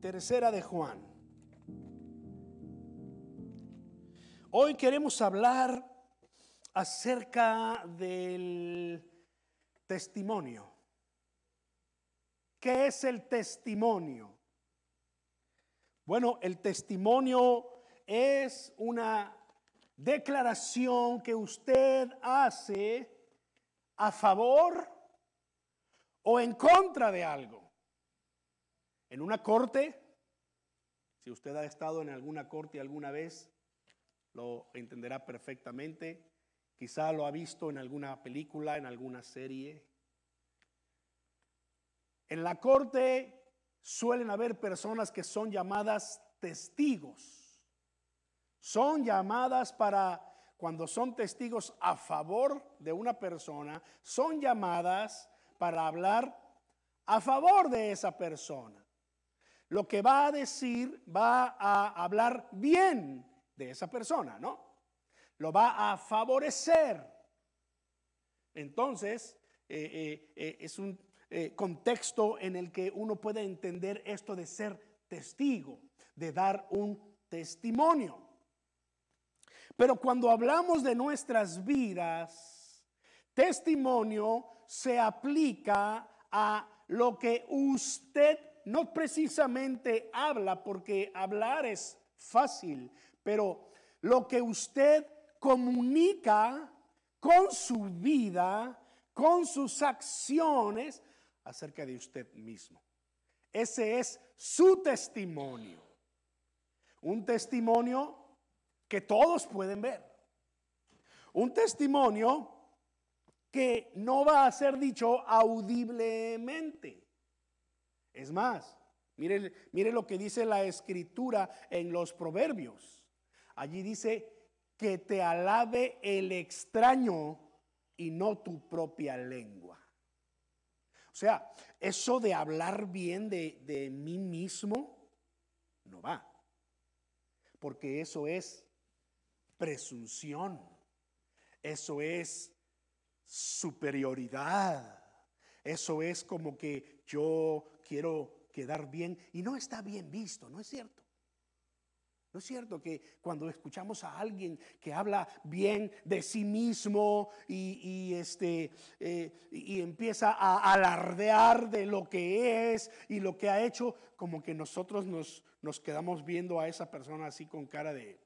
Tercera de Juan. Hoy queremos hablar acerca del testimonio. ¿Qué es el testimonio? Bueno, el testimonio es una declaración que usted hace a favor o en contra de algo. En una corte, si usted ha estado en alguna corte alguna vez, lo entenderá perfectamente. Quizá lo ha visto en alguna película, en alguna serie. En la corte suelen haber personas que son llamadas testigos. Son llamadas para, cuando son testigos a favor de una persona, son llamadas para hablar a favor de esa persona. Lo que va a decir va a hablar bien de esa persona, ¿no? Lo va a favorecer. Entonces, eh, eh, eh, es un contexto en el que uno puede entender esto de ser testigo, de dar un testimonio. Pero cuando hablamos de nuestras vidas, testimonio se aplica a lo que usted no precisamente habla, porque hablar es fácil, pero lo que usted comunica con su vida, con sus acciones acerca de usted mismo. Ese es su testimonio. Un testimonio que todos pueden ver. Un testimonio que no va a ser dicho audiblemente. Es más, mire, mire lo que dice la escritura en los proverbios. Allí dice que te alabe el extraño y no tu propia lengua. O sea, eso de hablar bien de, de mí mismo no va. Porque eso es presunción. Eso es superioridad. Eso es como que yo quiero quedar bien y no está bien visto, ¿no es cierto? ¿No es cierto que cuando escuchamos a alguien que habla bien de sí mismo y, este, eh, y empieza a alardear de lo que es y lo que ha hecho, como que nosotros nos, nos quedamos viendo a esa persona así con cara de...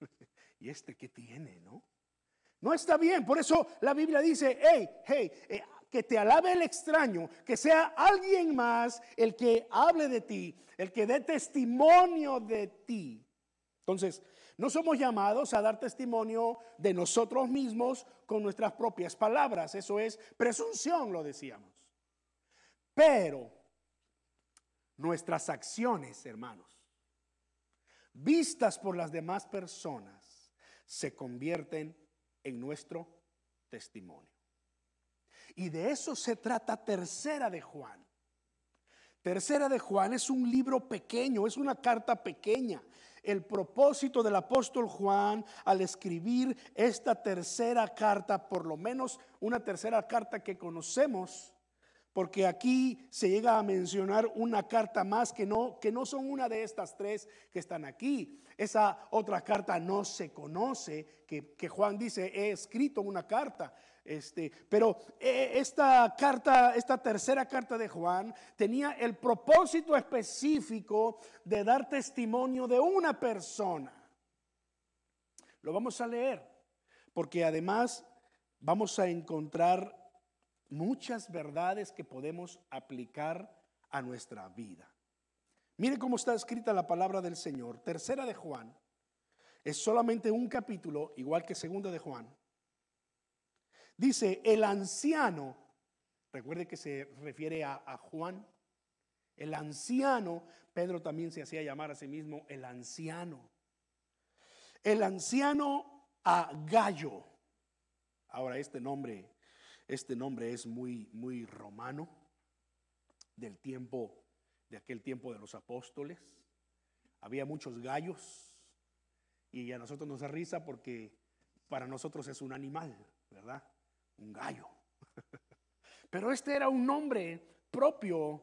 ¿Y este qué tiene, no? No está bien, por eso la Biblia dice, hey, hey, eh, que te alabe el extraño, que sea alguien más el que hable de ti, el que dé testimonio de ti. Entonces, no somos llamados a dar testimonio de nosotros mismos con nuestras propias palabras. Eso es presunción, lo decíamos. Pero nuestras acciones, hermanos, vistas por las demás personas, se convierten en nuestro testimonio. Y de eso se trata Tercera de Juan. Tercera de Juan es un libro pequeño, es una carta pequeña. El propósito del apóstol Juan al escribir esta tercera carta, por lo menos una tercera carta que conocemos, porque aquí se llega a mencionar una carta más que no, que no son una de estas tres que están aquí. Esa otra carta no se conoce, que, que Juan dice, he escrito una carta. Este, pero eh, esta carta, esta tercera carta de Juan, tenía el propósito específico de dar testimonio de una persona. Lo vamos a leer, porque además vamos a encontrar muchas verdades que podemos aplicar a nuestra vida. Mire cómo está escrita la palabra del Señor. Tercera de Juan. Es solamente un capítulo, igual que segunda de Juan. Dice, el anciano, recuerde que se refiere a, Juan, el anciano, Pedro también se hacía llamar a sí mismo el anciano. El anciano a Gallo. Ahora este nombre, este nombre es muy, muy romano, del tiempo, de aquel tiempo de los apóstoles. Había muchos gallos y a nosotros nos da risa porque para nosotros es un animal, ¿verdad? Un gallo. Pero este era un nombre propio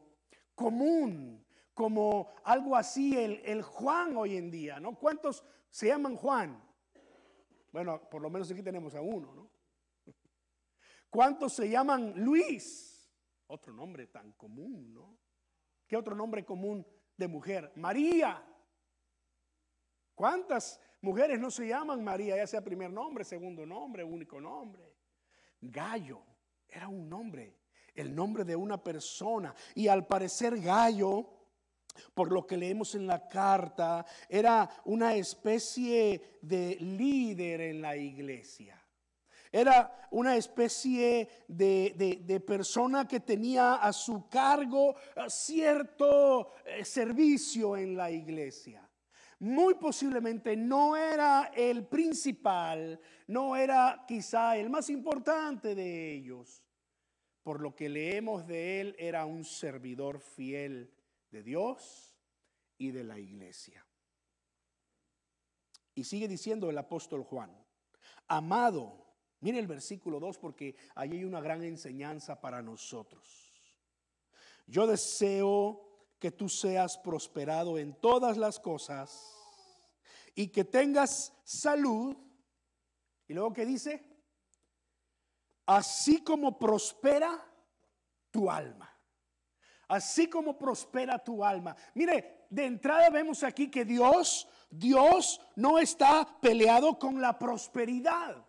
común, como algo así el, el Juan hoy en día, ¿no? ¿Cuántos se llaman Juan? Bueno, por lo menos aquí tenemos a uno, ¿no? ¿Cuántos se llaman Luis? Otro nombre tan común, ¿no? ¿Qué otro nombre común de mujer? María. ¿Cuántas mujeres no se llaman María, ya sea primer nombre, segundo nombre, único nombre? Gallo era un nombre, el nombre de una persona. Y al parecer Gallo por lo que leemos en la carta, era una especie de líder en la iglesia. Era una especie de, persona que tenía a su cargo cierto eh, servicio en la iglesia. Muy posiblemente no era el principal, no era quizá el más importante de ellos. Por lo que leemos de él, era un servidor fiel de Dios y de la iglesia. Y sigue diciendo el apóstol Juan, amado, mire el versículo 2 porque ahí hay una gran enseñanza para nosotros. Yo deseo que tú seas prosperado en todas las cosas y que tengas salud. Y luego que dice, así como prospera tu alma así como prospera tu alma. Mire, de entrada vemos aquí que Dios, Dios no está peleado con la prosperidad.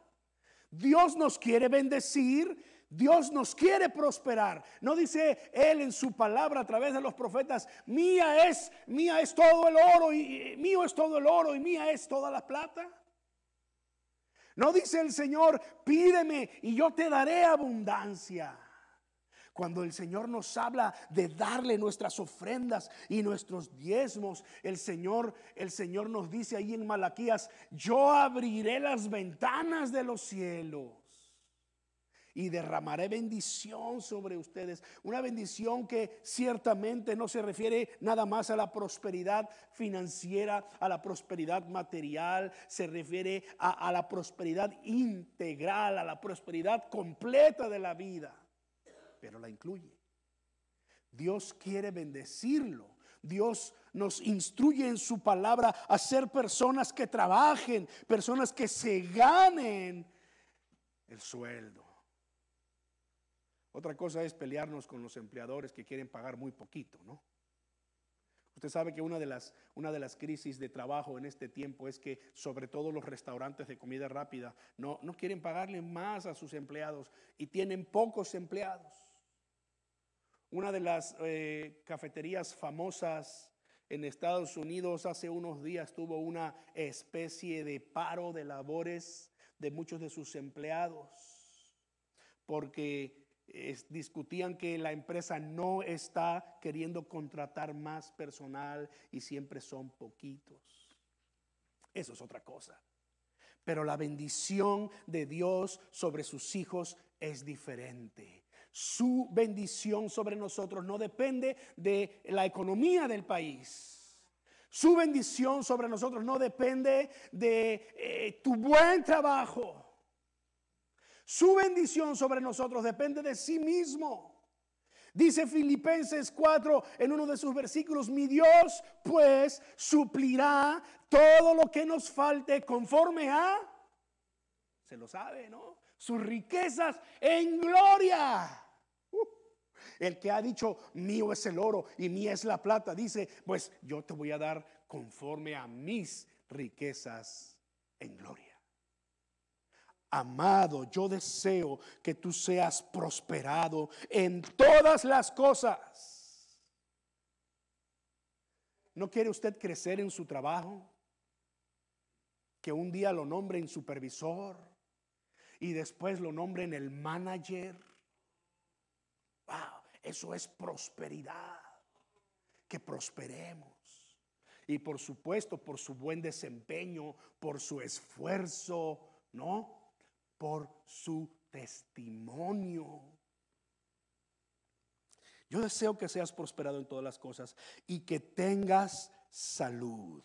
Dios nos quiere bendecir, Dios nos quiere prosperar. No dice él en su palabra a través de los profetas, mía es, mía es todo el oro y mío es todo el oro y mía es toda la plata. No dice el Señor, pídeme y yo te daré abundancia. Cuando el Señor nos habla de darle nuestras ofrendas y nuestros diezmos, el Señor, el Señor nos dice ahí en Malaquías, yo abriré las ventanas de los cielos y derramaré bendición sobre ustedes. Una bendición que ciertamente no se refiere nada más a la prosperidad financiera, a la prosperidad material, se refiere a, la prosperidad integral, a la prosperidad completa de la vida pero la incluye. Dios quiere bendecirlo. Dios nos instruye en su palabra a ser personas que trabajen, personas que se ganen el sueldo. Otra cosa es pelearnos con los empleadores que quieren pagar muy poquito, ¿no? Usted sabe que una de las, una de las crisis de trabajo en este tiempo es que sobre todo los restaurantes de comida rápida no, no quieren pagarle más a sus empleados y tienen pocos empleados. Una de las eh, cafeterías famosas en Estados Unidos hace unos días tuvo una especie de paro de labores de muchos de sus empleados porque discutían que la empresa no está queriendo contratar más personal y siempre son poquitos. Eso es otra cosa. Pero la bendición de Dios sobre sus hijos es diferente. Su bendición sobre nosotros no depende de la economía del país. Su bendición sobre nosotros no depende de eh, tu buen trabajo. Su bendición sobre nosotros depende de sí mismo. Dice Filipenses 4 en uno de sus versículos, mi Dios pues suplirá todo lo que nos falte conforme a, se lo sabe, ¿no? Sus riquezas en gloria el que ha dicho, mío es el oro y mía es la plata, dice, pues yo te voy a dar conforme a mis riquezas en gloria. Amado, yo deseo que tú seas prosperado en todas las cosas. ¿No quiere usted crecer en su trabajo? Que un día lo nombren supervisor y después lo nombren el manager. Wow. Eso es prosperidad. Que prosperemos. Y por supuesto, por su buen desempeño, por su esfuerzo, ¿no? Por su testimonio. Yo deseo que seas prosperado en todas las cosas y que tengas salud.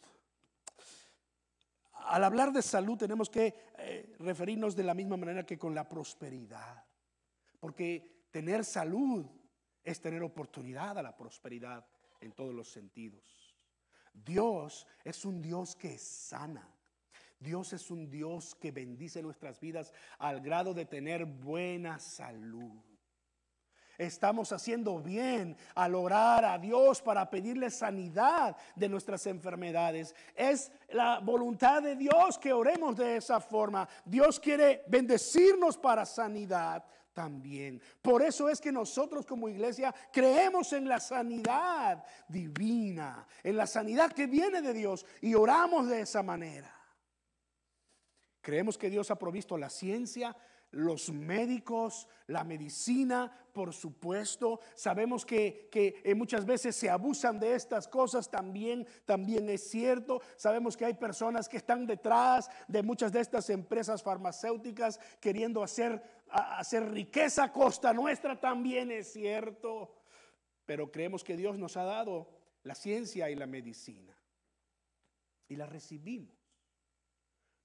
Al hablar de salud tenemos que eh, referirnos de la misma manera que con la prosperidad. Porque tener salud es tener oportunidad a la prosperidad en todos los sentidos. Dios es un Dios que sana. Dios es un Dios que bendice nuestras vidas al grado de tener buena salud. Estamos haciendo bien al orar a Dios para pedirle sanidad de nuestras enfermedades. Es la voluntad de Dios que oremos de esa forma. Dios quiere bendecirnos para sanidad también. Por eso es que nosotros como iglesia creemos en la sanidad divina, en la sanidad que viene de Dios y oramos de esa manera. Creemos que Dios ha provisto la ciencia, los médicos, la medicina, por supuesto. Sabemos que, eh, muchas veces se abusan de estas cosas, también, también es cierto. Sabemos que hay personas que están detrás de muchas de estas empresas farmacéuticas queriendo hacer, hacer riqueza a costa nuestra, también es cierto. Pero creemos que Dios nos ha dado la ciencia y la medicina. Y la recibimos.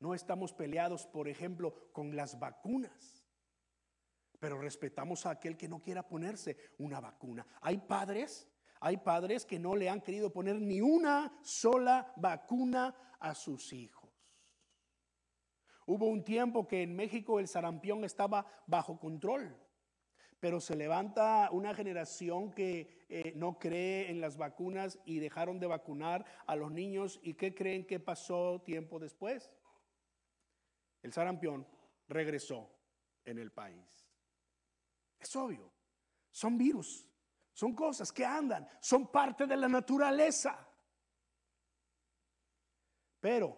No estamos peleados, por ejemplo, con las vacunas, pero respetamos a aquel que no quiera ponerse una vacuna. Hay padres, hay padres que no le han querido poner ni una sola vacuna a sus hijos. Hubo un tiempo que en México el sarampión estaba bajo control, pero se levanta una generación que eh, no cree en las vacunas y dejaron de vacunar a los niños. ¿Y qué creen que pasó tiempo después? El sarampión regresó en el país. Es obvio, son virus, son cosas que andan, son parte de la naturaleza. Pero,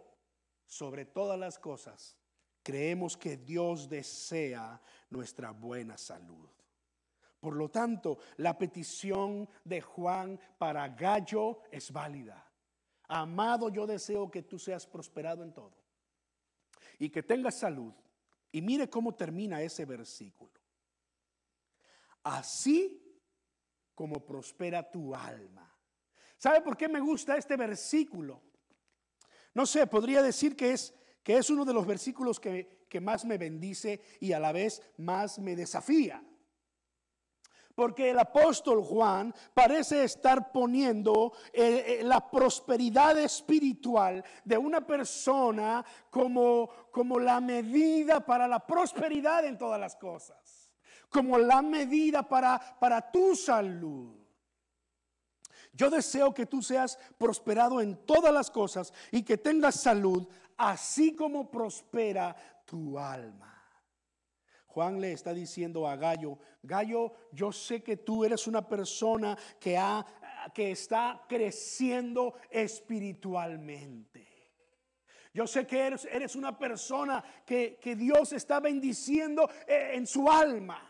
sobre todas las cosas, creemos que Dios desea nuestra buena salud. Por lo tanto, la petición de Juan para Gallo es válida. Amado, yo deseo que tú seas prosperado en todo y que tengas salud. Y mire cómo termina ese versículo. Así como prospera tu alma. ¿Sabe por qué me gusta este versículo? No sé, podría decir que es, que es uno de los versículos que, que más me bendice y a la vez más me desafía. Porque el apóstol Juan parece estar poniendo eh, eh, la prosperidad espiritual de una persona como, como la medida para la prosperidad en todas las cosas. Como la medida para, para tu salud. Yo deseo que tú seas prosperado en todas las cosas y que tengas salud, así como prospera tu alma. Juan le está diciendo a Gallo, Gallo, yo sé que tú eres una persona que, ha, que está creciendo espiritualmente. Yo sé que eres, eres una persona que, que Dios está bendiciendo eh, en su alma.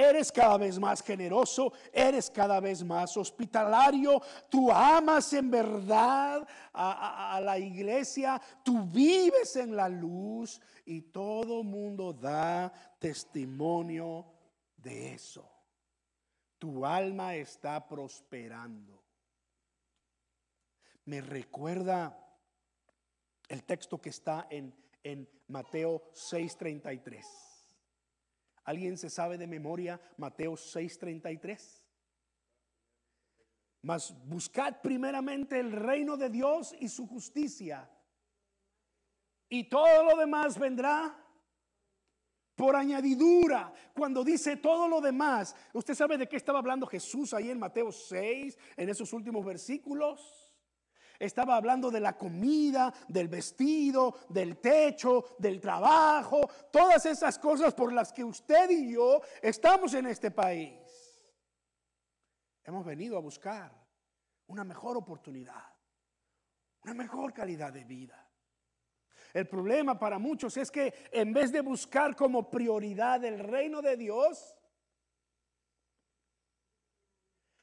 Eres cada vez más generoso, eres cada vez más hospitalario, tú amas en verdad a, la iglesia, tú vives en la luz y todo mundo da testimonio de eso. Tu alma está prosperando. Me recuerda el texto que está en, en Mateo 6:33. ¿Alguien se sabe de memoria Mateo 6:33? Mas buscad primeramente el reino de Dios y su justicia. Y todo lo demás vendrá por añadidura. Cuando dice todo lo demás, ¿usted sabe de qué estaba hablando Jesús ahí en Mateo 6, en esos últimos versículos? Estaba hablando de la comida, del vestido, del techo, del trabajo, todas esas cosas por las que usted y yo estamos en este país. Hemos venido a buscar una mejor oportunidad, una mejor calidad de vida. El problema para muchos es que en vez de buscar como prioridad el reino de Dios,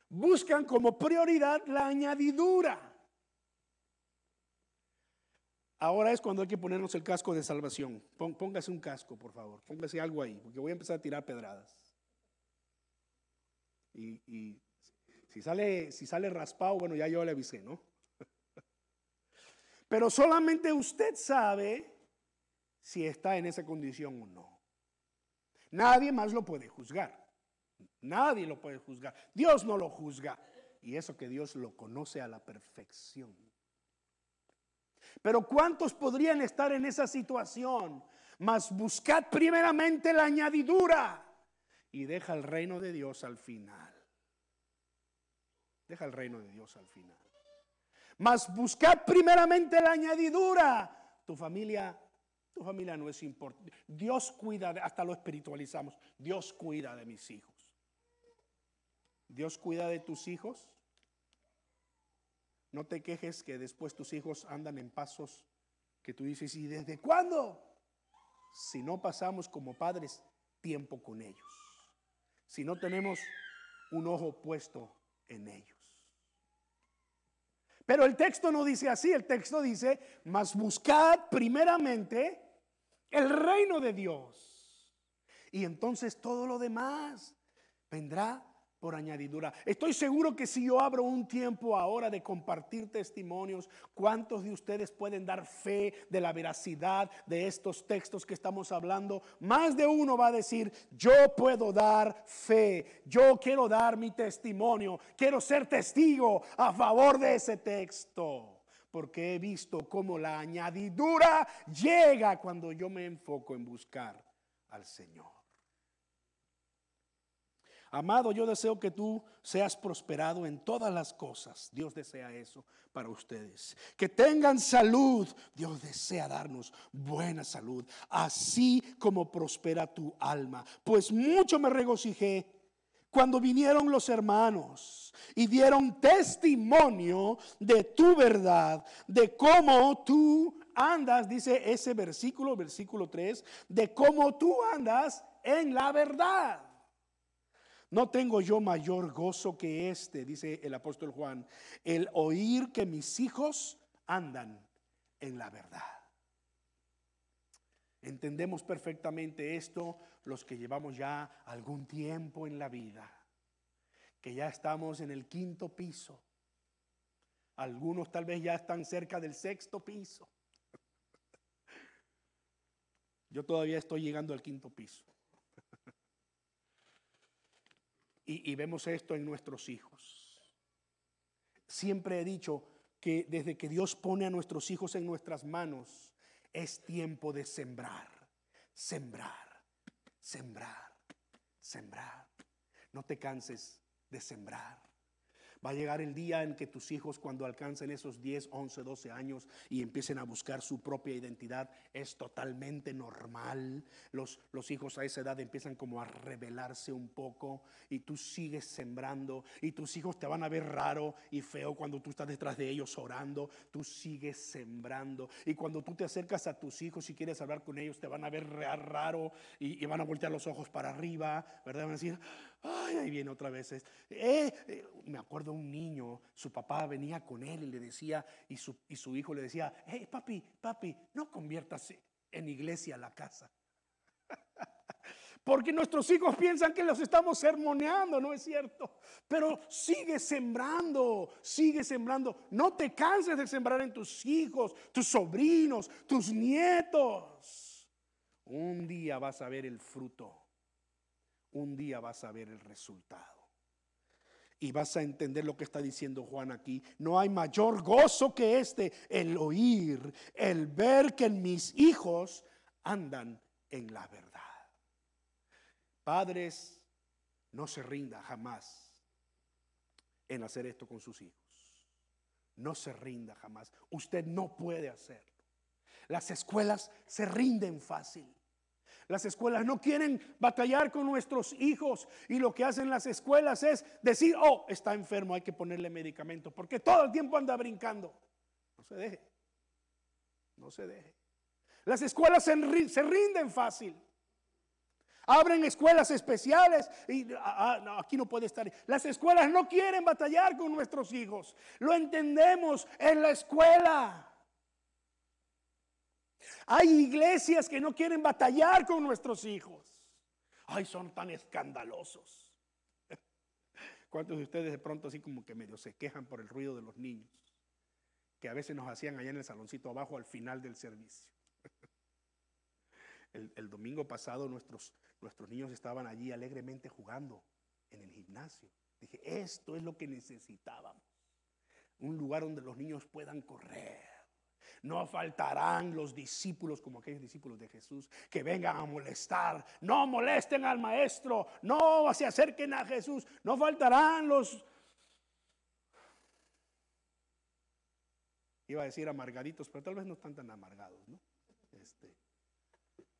buscan como prioridad la añadidura. Ahora es cuando hay que ponernos el casco de salvación. Póngase un casco, por favor. Póngase algo ahí, porque voy a empezar a tirar pedradas. Y, si, sale, si sale raspado, bueno, ya yo le avisé, ¿no? Pero solamente usted sabe si está en esa condición o no. Nadie más lo puede juzgar. Nadie lo puede juzgar. Dios no lo juzga. Y eso que Dios lo conoce a la perfección. Pero ¿cuántos podrían estar en esa situación? Mas buscad primeramente la añadidura y deja el reino de Dios al final. Deja el reino de Dios al final. Mas buscad primeramente la añadidura. Tu familia, tu familia no es importante. Dios cuida, hasta lo espiritualizamos. Dios cuida de mis hijos. Dios cuida de tus hijos. No te quejes que después tus hijos andan en pasos que tú dices, ¿y desde cuándo? Si no pasamos como padres tiempo con ellos. Si no tenemos un ojo puesto en ellos. Pero el texto no dice así, el texto dice, mas buscad primeramente el reino de Dios. Y entonces todo lo demás vendrá por añadidura. Estoy seguro que si yo abro un tiempo ahora de compartir testimonios, ¿cuántos de ustedes pueden dar fe de la veracidad de estos textos que estamos hablando? Más de uno va a decir, yo puedo dar fe, yo quiero dar mi testimonio, quiero ser testigo a favor de ese texto. Porque he visto cómo la añadidura llega cuando yo me enfoco en buscar al Señor. Amado, yo deseo que tú seas prosperado en todas las cosas. Dios desea eso para ustedes. Que tengan salud. Dios desea darnos buena salud. Así como prospera tu alma. Pues mucho me regocijé cuando vinieron los hermanos y dieron testimonio de tu verdad, de cómo tú andas, dice ese versículo, versículo 3, de cómo tú andas en la verdad. No tengo yo mayor gozo que este, dice el apóstol Juan, el oír que mis hijos andan en la verdad. Entendemos perfectamente esto los que llevamos ya algún tiempo en la vida, que ya estamos en el quinto piso. Algunos tal vez ya están cerca del sexto piso. Yo todavía estoy llegando al quinto piso. Y, vemos esto en nuestros hijos. Siempre he dicho que desde que Dios pone a nuestros hijos en nuestras manos, es tiempo de sembrar, sembrar, sembrar, sembrar. No te canses de sembrar. Va a llegar el día en que tus hijos cuando alcancen esos 10, 11, 12 años y empiecen a buscar su propia identidad, es totalmente normal. Los, los hijos a esa edad empiezan como a rebelarse un poco y tú sigues sembrando y tus hijos te van a ver raro y feo cuando tú estás detrás de ellos orando. Tú sigues sembrando y cuando tú te acercas a tus hijos y quieres hablar con ellos te van a ver raro y, van a voltear los ojos para arriba, ¿verdad? Van a decir, ay, ahí viene otra vez. Eh, eh, me acuerdo un niño, su papá venía con él y le decía, y su, y su hijo le decía, hey papi, papi, no conviertas en iglesia la casa. Porque nuestros hijos piensan que los estamos sermoneando, ¿no es cierto? Pero sigue sembrando, sigue sembrando. No te canses de sembrar en tus hijos, tus sobrinos, tus nietos. Un día vas a ver el fruto. Un día vas a ver el resultado. Y vas a entender lo que está diciendo Juan aquí. No hay mayor gozo que este, el oír, el ver que mis hijos andan en la verdad. Padres, no se rinda jamás en hacer esto con sus hijos. No se rinda jamás. Usted no puede hacerlo. Las escuelas se rinden fácil. Las escuelas no quieren batallar con nuestros hijos y lo que hacen las escuelas es decir, oh, está enfermo, hay que ponerle medicamento, porque todo el tiempo anda brincando. No se deje, no se deje. Las escuelas se, rinden fácil. Abren escuelas especiales y ah, ah, aquí no puede estar. Las escuelas no quieren batallar con nuestros hijos. Lo entendemos en la escuela. Hay iglesias que no quieren batallar con nuestros hijos. Ay, son tan escandalosos. ¿Cuántos de ustedes de pronto así como que medio se quejan por el ruido de los niños? Que a veces nos hacían allá en el saloncito abajo al final del servicio. El, domingo pasado nuestros, nuestros niños estaban allí alegremente jugando en el gimnasio. Dije, esto es lo que necesitábamos. Un lugar donde los niños puedan correr. No faltarán los discípulos como aquellos discípulos de Jesús que vengan a molestar. No molesten al maestro. No se acerquen a Jesús. No faltarán los... Iba a decir amargaditos, pero tal vez no están tan amargados, ¿no? Este,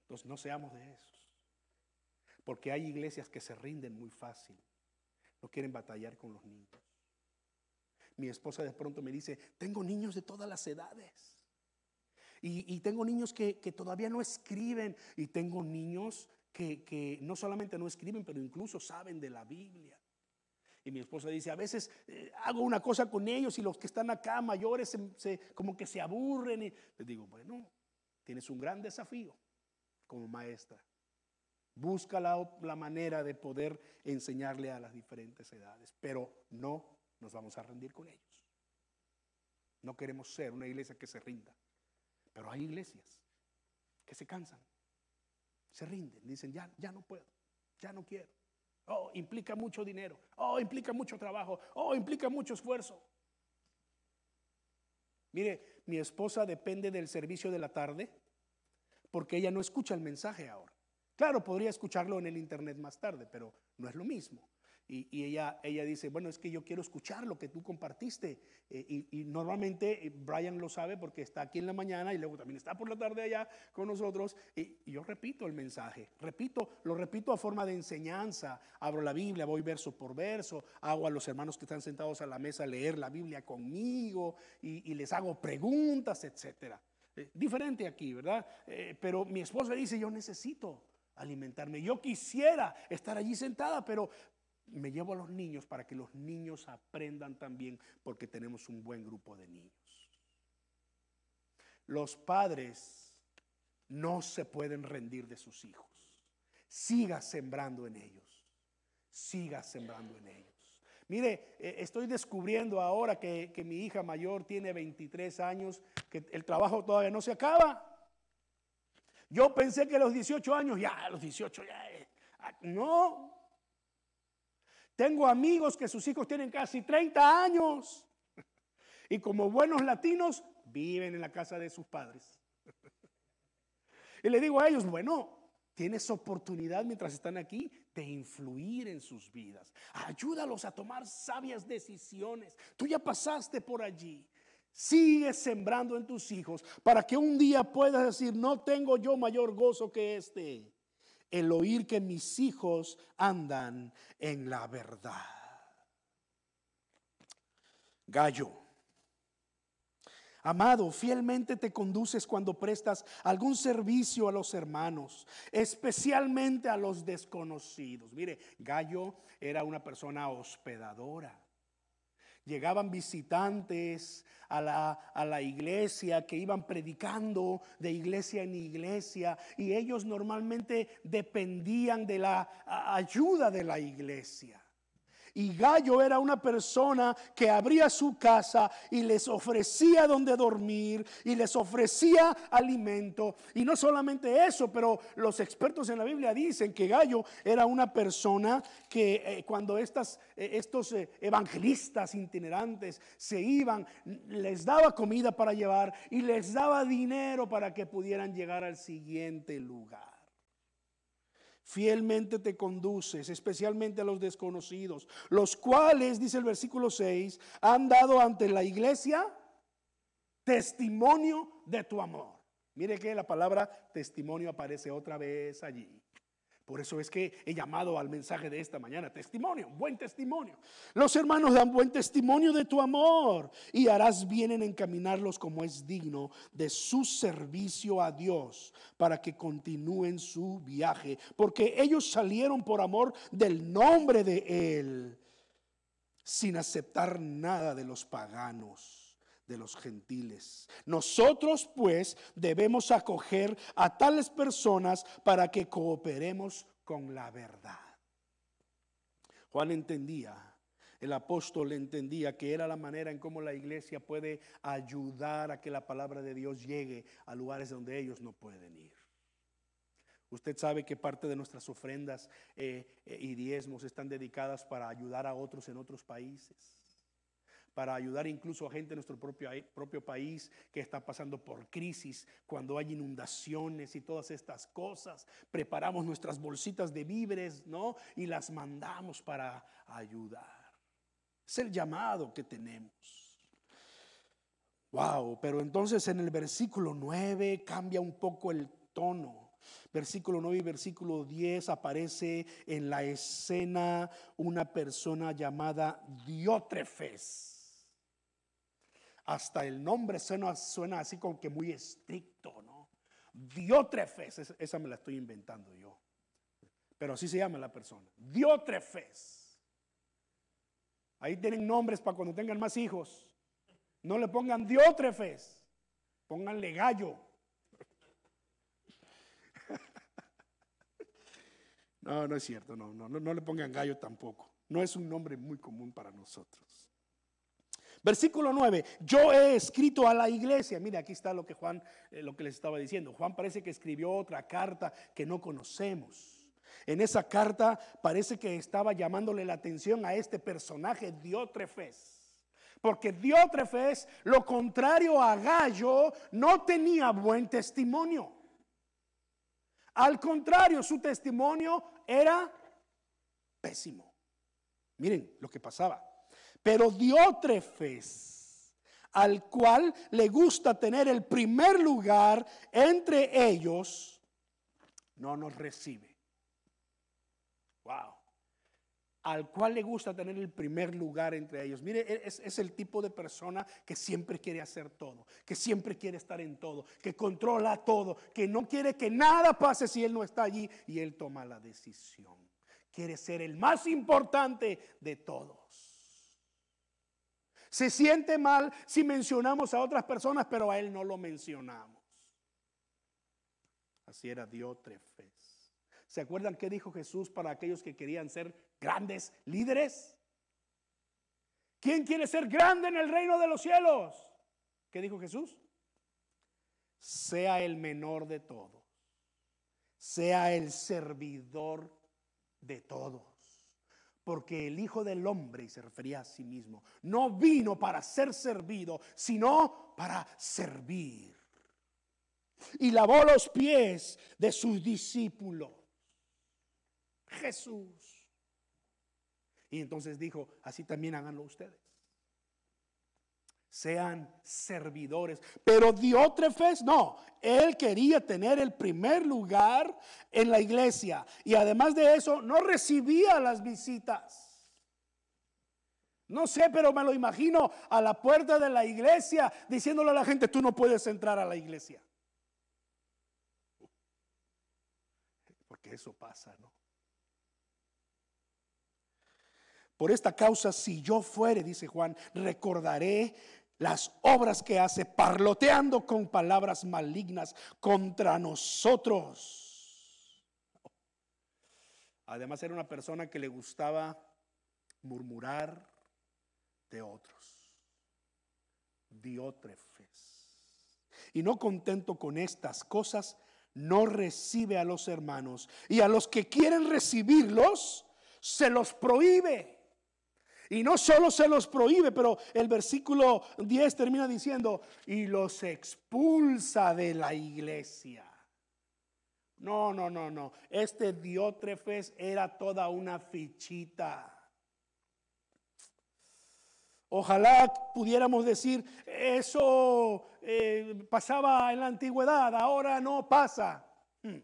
entonces no seamos de esos. Porque hay iglesias que se rinden muy fácil. No quieren batallar con los niños. Mi esposa de pronto me dice, tengo niños de todas las edades. Y, tengo niños que, todavía no escriben. Y tengo niños que, no solamente no escriben, pero incluso saben de la Biblia. Y mi esposa dice, a veces eh, hago una cosa con ellos y los que están acá mayores como que se aburren. Les digo, bueno, tienes un gran desafío como maestra. Busca la, manera de poder enseñarle a las diferentes edades, pero no nos vamos a rendir con ellos. No queremos ser una iglesia que se rinda, pero hay iglesias que se cansan, se rinden, dicen, ya, ya no puedo, ya no quiero. Oh, implica mucho dinero, oh, implica mucho trabajo, oh, implica mucho esfuerzo. Mire, mi esposa depende del servicio de la tarde porque ella no escucha el mensaje ahora. Claro, podría escucharlo en el internet más tarde, pero no es lo mismo. Y, ella, ella dice, bueno, es que yo quiero escuchar lo que tú compartiste. Eh, y, normalmente eh, Brian lo sabe porque está aquí en la mañana y luego también está por la tarde allá con nosotros. Y, yo repito el mensaje, repito, lo repito a forma de enseñanza. Abro la Biblia, voy verso por verso, hago a los hermanos que están sentados a la mesa leer la Biblia conmigo y, les hago preguntas, etcétera. Eh, diferente aquí, ¿verdad? pero mi esposa dice, yo necesito alimentarme. Yo quisiera estar allí sentada, pero me llevo a los niños para que los niños aprendan también porque tenemos un buen grupo de niños. Los padres no se pueden rendir de sus hijos. Siga sembrando en ellos. Siga sembrando en ellos. Mire, eh, estoy descubriendo ahora que, que mi hija mayor tiene 23 años, que el trabajo todavía no se acaba. Yo pensé que a los 18 años, ya, a los 18 ya. Eh, ah, no. Tengo amigos que sus hijos tienen casi 30 años. Y como buenos latinos, viven en la casa de sus padres. Y le digo a ellos, bueno, tienes oportunidad mientras están aquí de influir en sus vidas. Ayúdalos a tomar sabias decisiones. Tú ya pasaste por allí. Sigue sembrando en tus hijos para que un día puedas decir, no tengo yo mayor gozo que este, el oír que mis hijos andan en la verdad. Gallo. Amado, fielmente te conduces cuando prestas algún servicio a los hermanos, especialmente a los desconocidos. Mire, Gallo era una persona hospedadora. Llegaban visitantes a la, a la, iglesia que iban predicando de iglesia en iglesia y ellos normalmente dependían de la ayuda de la iglesia. Y Gallo era una persona que abría su casa y les ofrecía donde dormir y les ofrecía alimento. Y no solamente eso, pero los expertos en la Biblia dicen que Gallo era una persona que eh, cuando estas, eh, estos eh, evangelistas itinerantes se iban, les daba comida para llevar y les daba dinero para que pudieran llegar al siguiente lugar. Fielmente te conduces, especialmente a los desconocidos, los cuales, dice el versículo 6, han dado ante la iglesia testimonio de tu amor. Mire que la palabra testimonio aparece otra vez allí. Por eso es que he llamado al mensaje de esta mañana testimonio, buen testimonio. Los hermanos dan buen testimonio de tu amor y harás bien en encaminarlos como es digno de su servicio a Dios para que continúen su viaje, porque ellos salieron por amor del nombre de Él, sin aceptar nada de los paganos de los gentiles. Nosotros pues debemos acoger a tales personas para que cooperemos con la verdad. Juan entendía, el apóstol entendía que era la manera en cómo la iglesia puede ayudar a que la palabra de Dios llegue a lugares donde ellos no pueden ir. Usted sabe que parte de nuestras ofrendas eh, eh, y diezmos están dedicadas para ayudar a otros en otros países, para ayudar incluso a gente en nuestro propio, propio país que está pasando por crisis, cuando hay inundaciones y todas estas cosas. Preparamos nuestras bolsitas de víveres, ¿no? Y las mandamos para ayudar. Es el llamado que tenemos. Wow, pero entonces en el versículo 9 cambia un poco el tono. Versículo 9 y versículo 10 aparece en la escena una persona llamada Diótrefes. Hasta el nombre suena, suena así como que muy estricto, ¿no? Diótrefes, esa me la estoy inventando yo. Pero así se llama la persona. Diótrefes. Ahí tienen nombres para cuando tengan más hijos. No le pongan Diótrefes, pónganle gallo. No, no es cierto, no, no, no le pongan gallo tampoco. No es un nombre muy común para nosotros. Versículo 9, yo he escrito a la iglesia. Mira, aquí está lo que Juan, eh, lo que les estaba diciendo. Juan parece que escribió otra carta que no conocemos. En esa carta parece que estaba llamándole la atención a este personaje, Diótrefes. Porque Diótrefes, lo contrario a Gallo, no tenía buen testimonio. Al contrario, su testimonio era pésimo. Miren lo que pasaba. Pero Diótrefes, al cual le gusta tener el primer lugar entre ellos, no nos recibe. Wow al cual le gusta tener el primer lugar entre ellos. Mire, e-, es, es, el tipo de persona que siempre quiere hacer todo, que siempre quiere estar en todo, que controla todo, que no quiere que nada pase si él no está allí y él toma la decisión. Quiere ser el más importante de todos. Se siente mal si mencionamos a otras personas, pero a él no lo mencionamos. Así era Diótrefes. ¿Se acuerdan qué dijo Jesús para aquellos que querían ser grandes líderes. ¿Quién quiere ser grande en el reino de los cielos? ¿Qué dijo Jesús? Sea el menor de todos, sea el servidor de todos. Porque el Hijo del Hombre, y se refería a sí mismo, no vino para ser servido, sino para servir. Y lavó los pies de sus discípulos. Jesús y entonces dijo, así también háganlo ustedes. Sean servidores. Pero Diótrefes no, él quería tener el primer lugar en la iglesia. Y además de eso, no recibía las visitas. No sé, pero me lo imagino a la puerta de la iglesia diciéndole a la gente, tú no puedes entrar a la iglesia. Porque eso pasa, ¿no? Por esta causa, si yo fuere, dice Juan, recordaré las obras que hace parloteando con palabras malignas contra nosotros. Además era una persona que le gustaba murmurar de otros. Diótrefes. Y no contento con estas cosas, no recibe a los hermanos y a los que quieren recibirlos, se los prohíbe. Y no solo se los prohíbe, pero el versículo 10 termina diciendo, y los expulsa de la iglesia. No, no, no, no. Este Diótrefes era toda una fichita. Ojalá pudiéramos decir, eso eh, pasaba en la antigüedad, ahora no pasa. Hmm.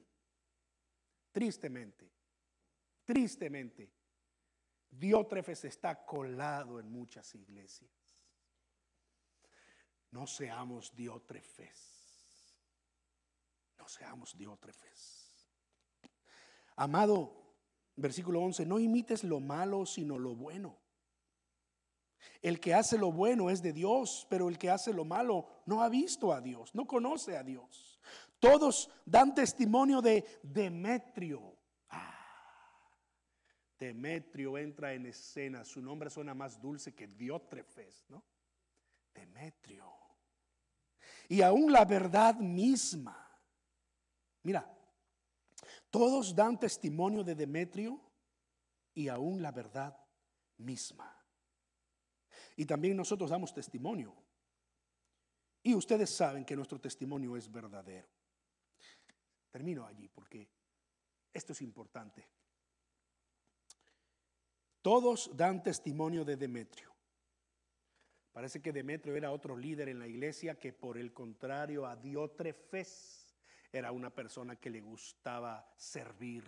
Tristemente, tristemente. Diótrefes está colado en muchas iglesias. No seamos diótrefes. No seamos diótrefes. Amado, versículo 11, no imites lo malo, sino lo bueno. El que hace lo bueno es de Dios, pero el que hace lo malo no ha visto a Dios, no conoce a Dios. Todos dan testimonio de Demetrio, Demetrio entra en escena. Su nombre suena más dulce que Diótrefes, ¿no? Demetrio. Y aún la verdad misma. Mira, Todos dan testimonio de Demetrio y aún la verdad misma. Y también nosotros damos testimonio. Y ustedes saben que nuestro testimonio es verdadero. Termino allí porque esto es importante. Todos dan testimonio de Demetrio. Parece que Demetrio era otro líder en la iglesia que por el contrario a Diótrefes era una persona que le gustaba servir.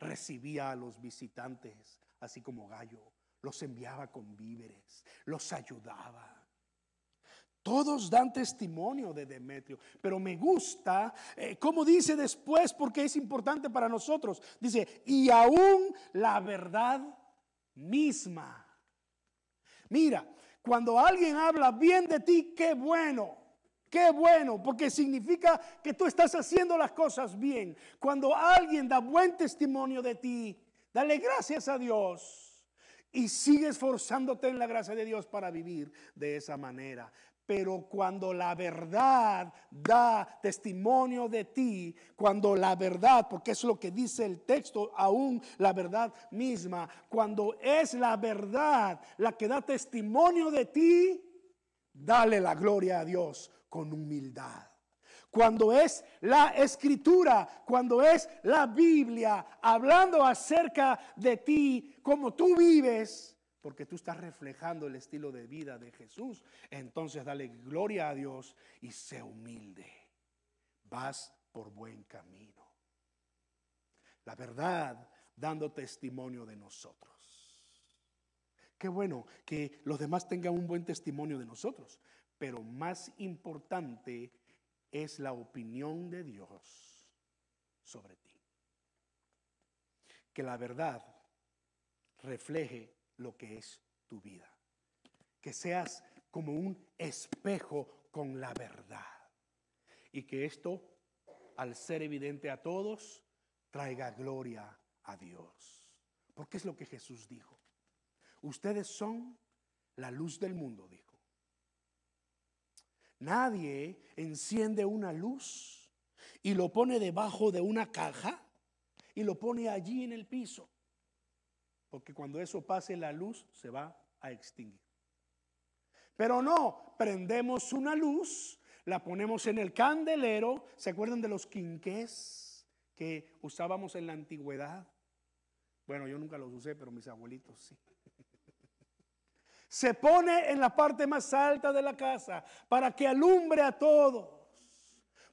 Recibía a los visitantes, así como gallo. Los enviaba con víveres, los ayudaba. Todos dan testimonio de Demetrio, pero me gusta eh, como dice después, porque es importante para nosotros. Dice, y aún la verdad misma. Mira, cuando alguien habla bien de ti, qué bueno. Qué bueno, porque significa que tú estás haciendo las cosas bien. Cuando alguien da buen testimonio de ti, dale gracias a Dios y sigue esforzándote en la gracia de Dios para vivir de esa manera. Pero cuando la verdad da testimonio de ti, cuando la verdad, porque es lo que dice el texto, aún la verdad misma, cuando es la verdad la que da testimonio de ti, dale la gloria a Dios con humildad. Cuando es la escritura, cuando es la Biblia hablando acerca de ti, como tú vives, porque tú estás reflejando el estilo de vida de Jesús, entonces dale gloria a Dios y sé humilde. Vas por buen camino. La verdad dando testimonio de nosotros. Qué bueno que los demás tengan un buen testimonio de nosotros, pero más importante es la opinión de Dios sobre ti. Que la verdad refleje lo que es tu vida. Que seas como un espejo con la verdad. Y que esto, al ser evidente a todos, traiga gloria a Dios. Porque es lo que Jesús dijo. Ustedes son la luz del mundo, dijo. Nadie enciende una luz y lo pone debajo de una caja y lo pone allí en el piso porque cuando eso pase la luz se va a extinguir. Pero no, prendemos una luz, la ponemos en el candelero, ¿se acuerdan de los quinqués que usábamos en la antigüedad? Bueno, yo nunca los usé, pero mis abuelitos sí. Se pone en la parte más alta de la casa para que alumbre a todos.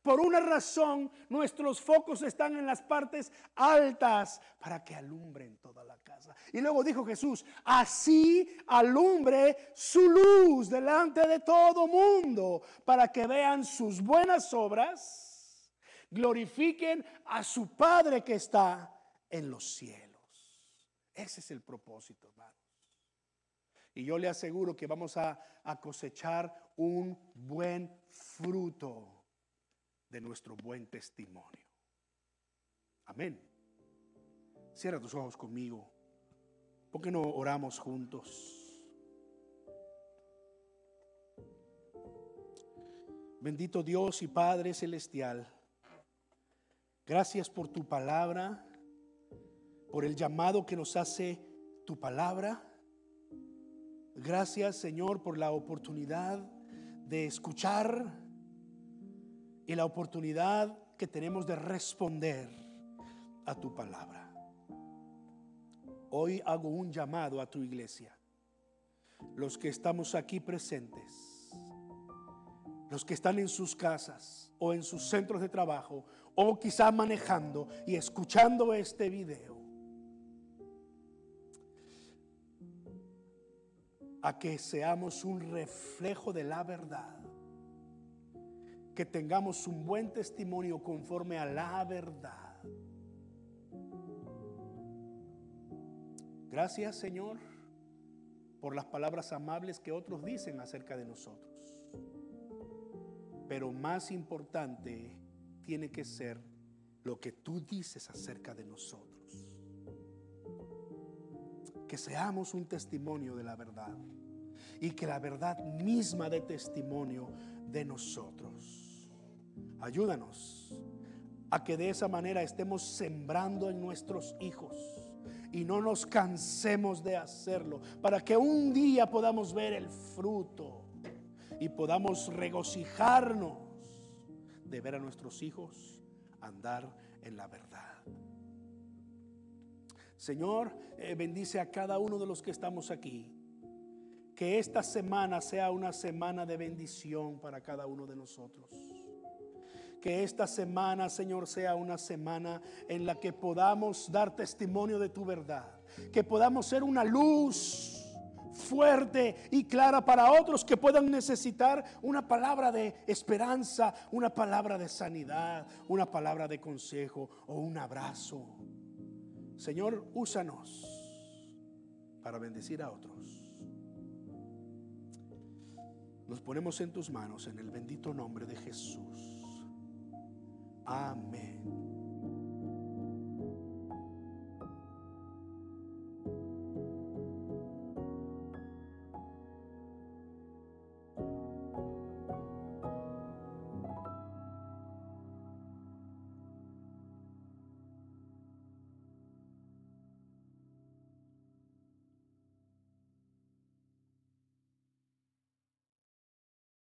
Por una razón, nuestros focos están en las partes altas para que alumbren toda la casa. Y luego dijo Jesús, así alumbre su luz delante de todo mundo para que vean sus buenas obras, glorifiquen a su Padre que está en los cielos. Ese es el propósito, hermanos. Y yo le aseguro que vamos a, a cosechar un buen fruto de nuestro buen testimonio. Amén. Cierra tus ojos conmigo. ¿Por qué no oramos juntos? Bendito Dios y Padre Celestial, gracias por tu palabra, por el llamado que nos hace tu palabra. Gracias Señor por la oportunidad de escuchar y la oportunidad que tenemos de responder a tu palabra. Hoy hago un llamado a tu iglesia. Los que estamos aquí presentes, los que están en sus casas o en sus centros de trabajo o quizá manejando y escuchando este video. A que seamos un reflejo de la verdad que tengamos un buen testimonio conforme a la verdad. Gracias Señor por las palabras amables que otros dicen acerca de nosotros. Pero más importante tiene que ser lo que tú dices acerca de nosotros. Que seamos un testimonio de la verdad y que la verdad misma dé testimonio de nosotros. Ayúdanos a que de esa manera estemos sembrando en nuestros hijos y no nos cansemos de hacerlo, para que un día podamos ver el fruto y podamos regocijarnos de ver a nuestros hijos andar en la verdad. Señor, eh, bendice a cada uno de los que estamos aquí. Que esta semana sea una semana de bendición para cada uno de nosotros. Que esta semana, Señor, sea una semana en la que podamos dar testimonio de tu verdad. Que podamos ser una luz fuerte y clara para otros que puedan necesitar una palabra de esperanza, una palabra de sanidad, una palabra de consejo o un abrazo. Señor, úsanos para bendecir a otros. Nos ponemos en tus manos en el bendito nombre de Jesús. Amén.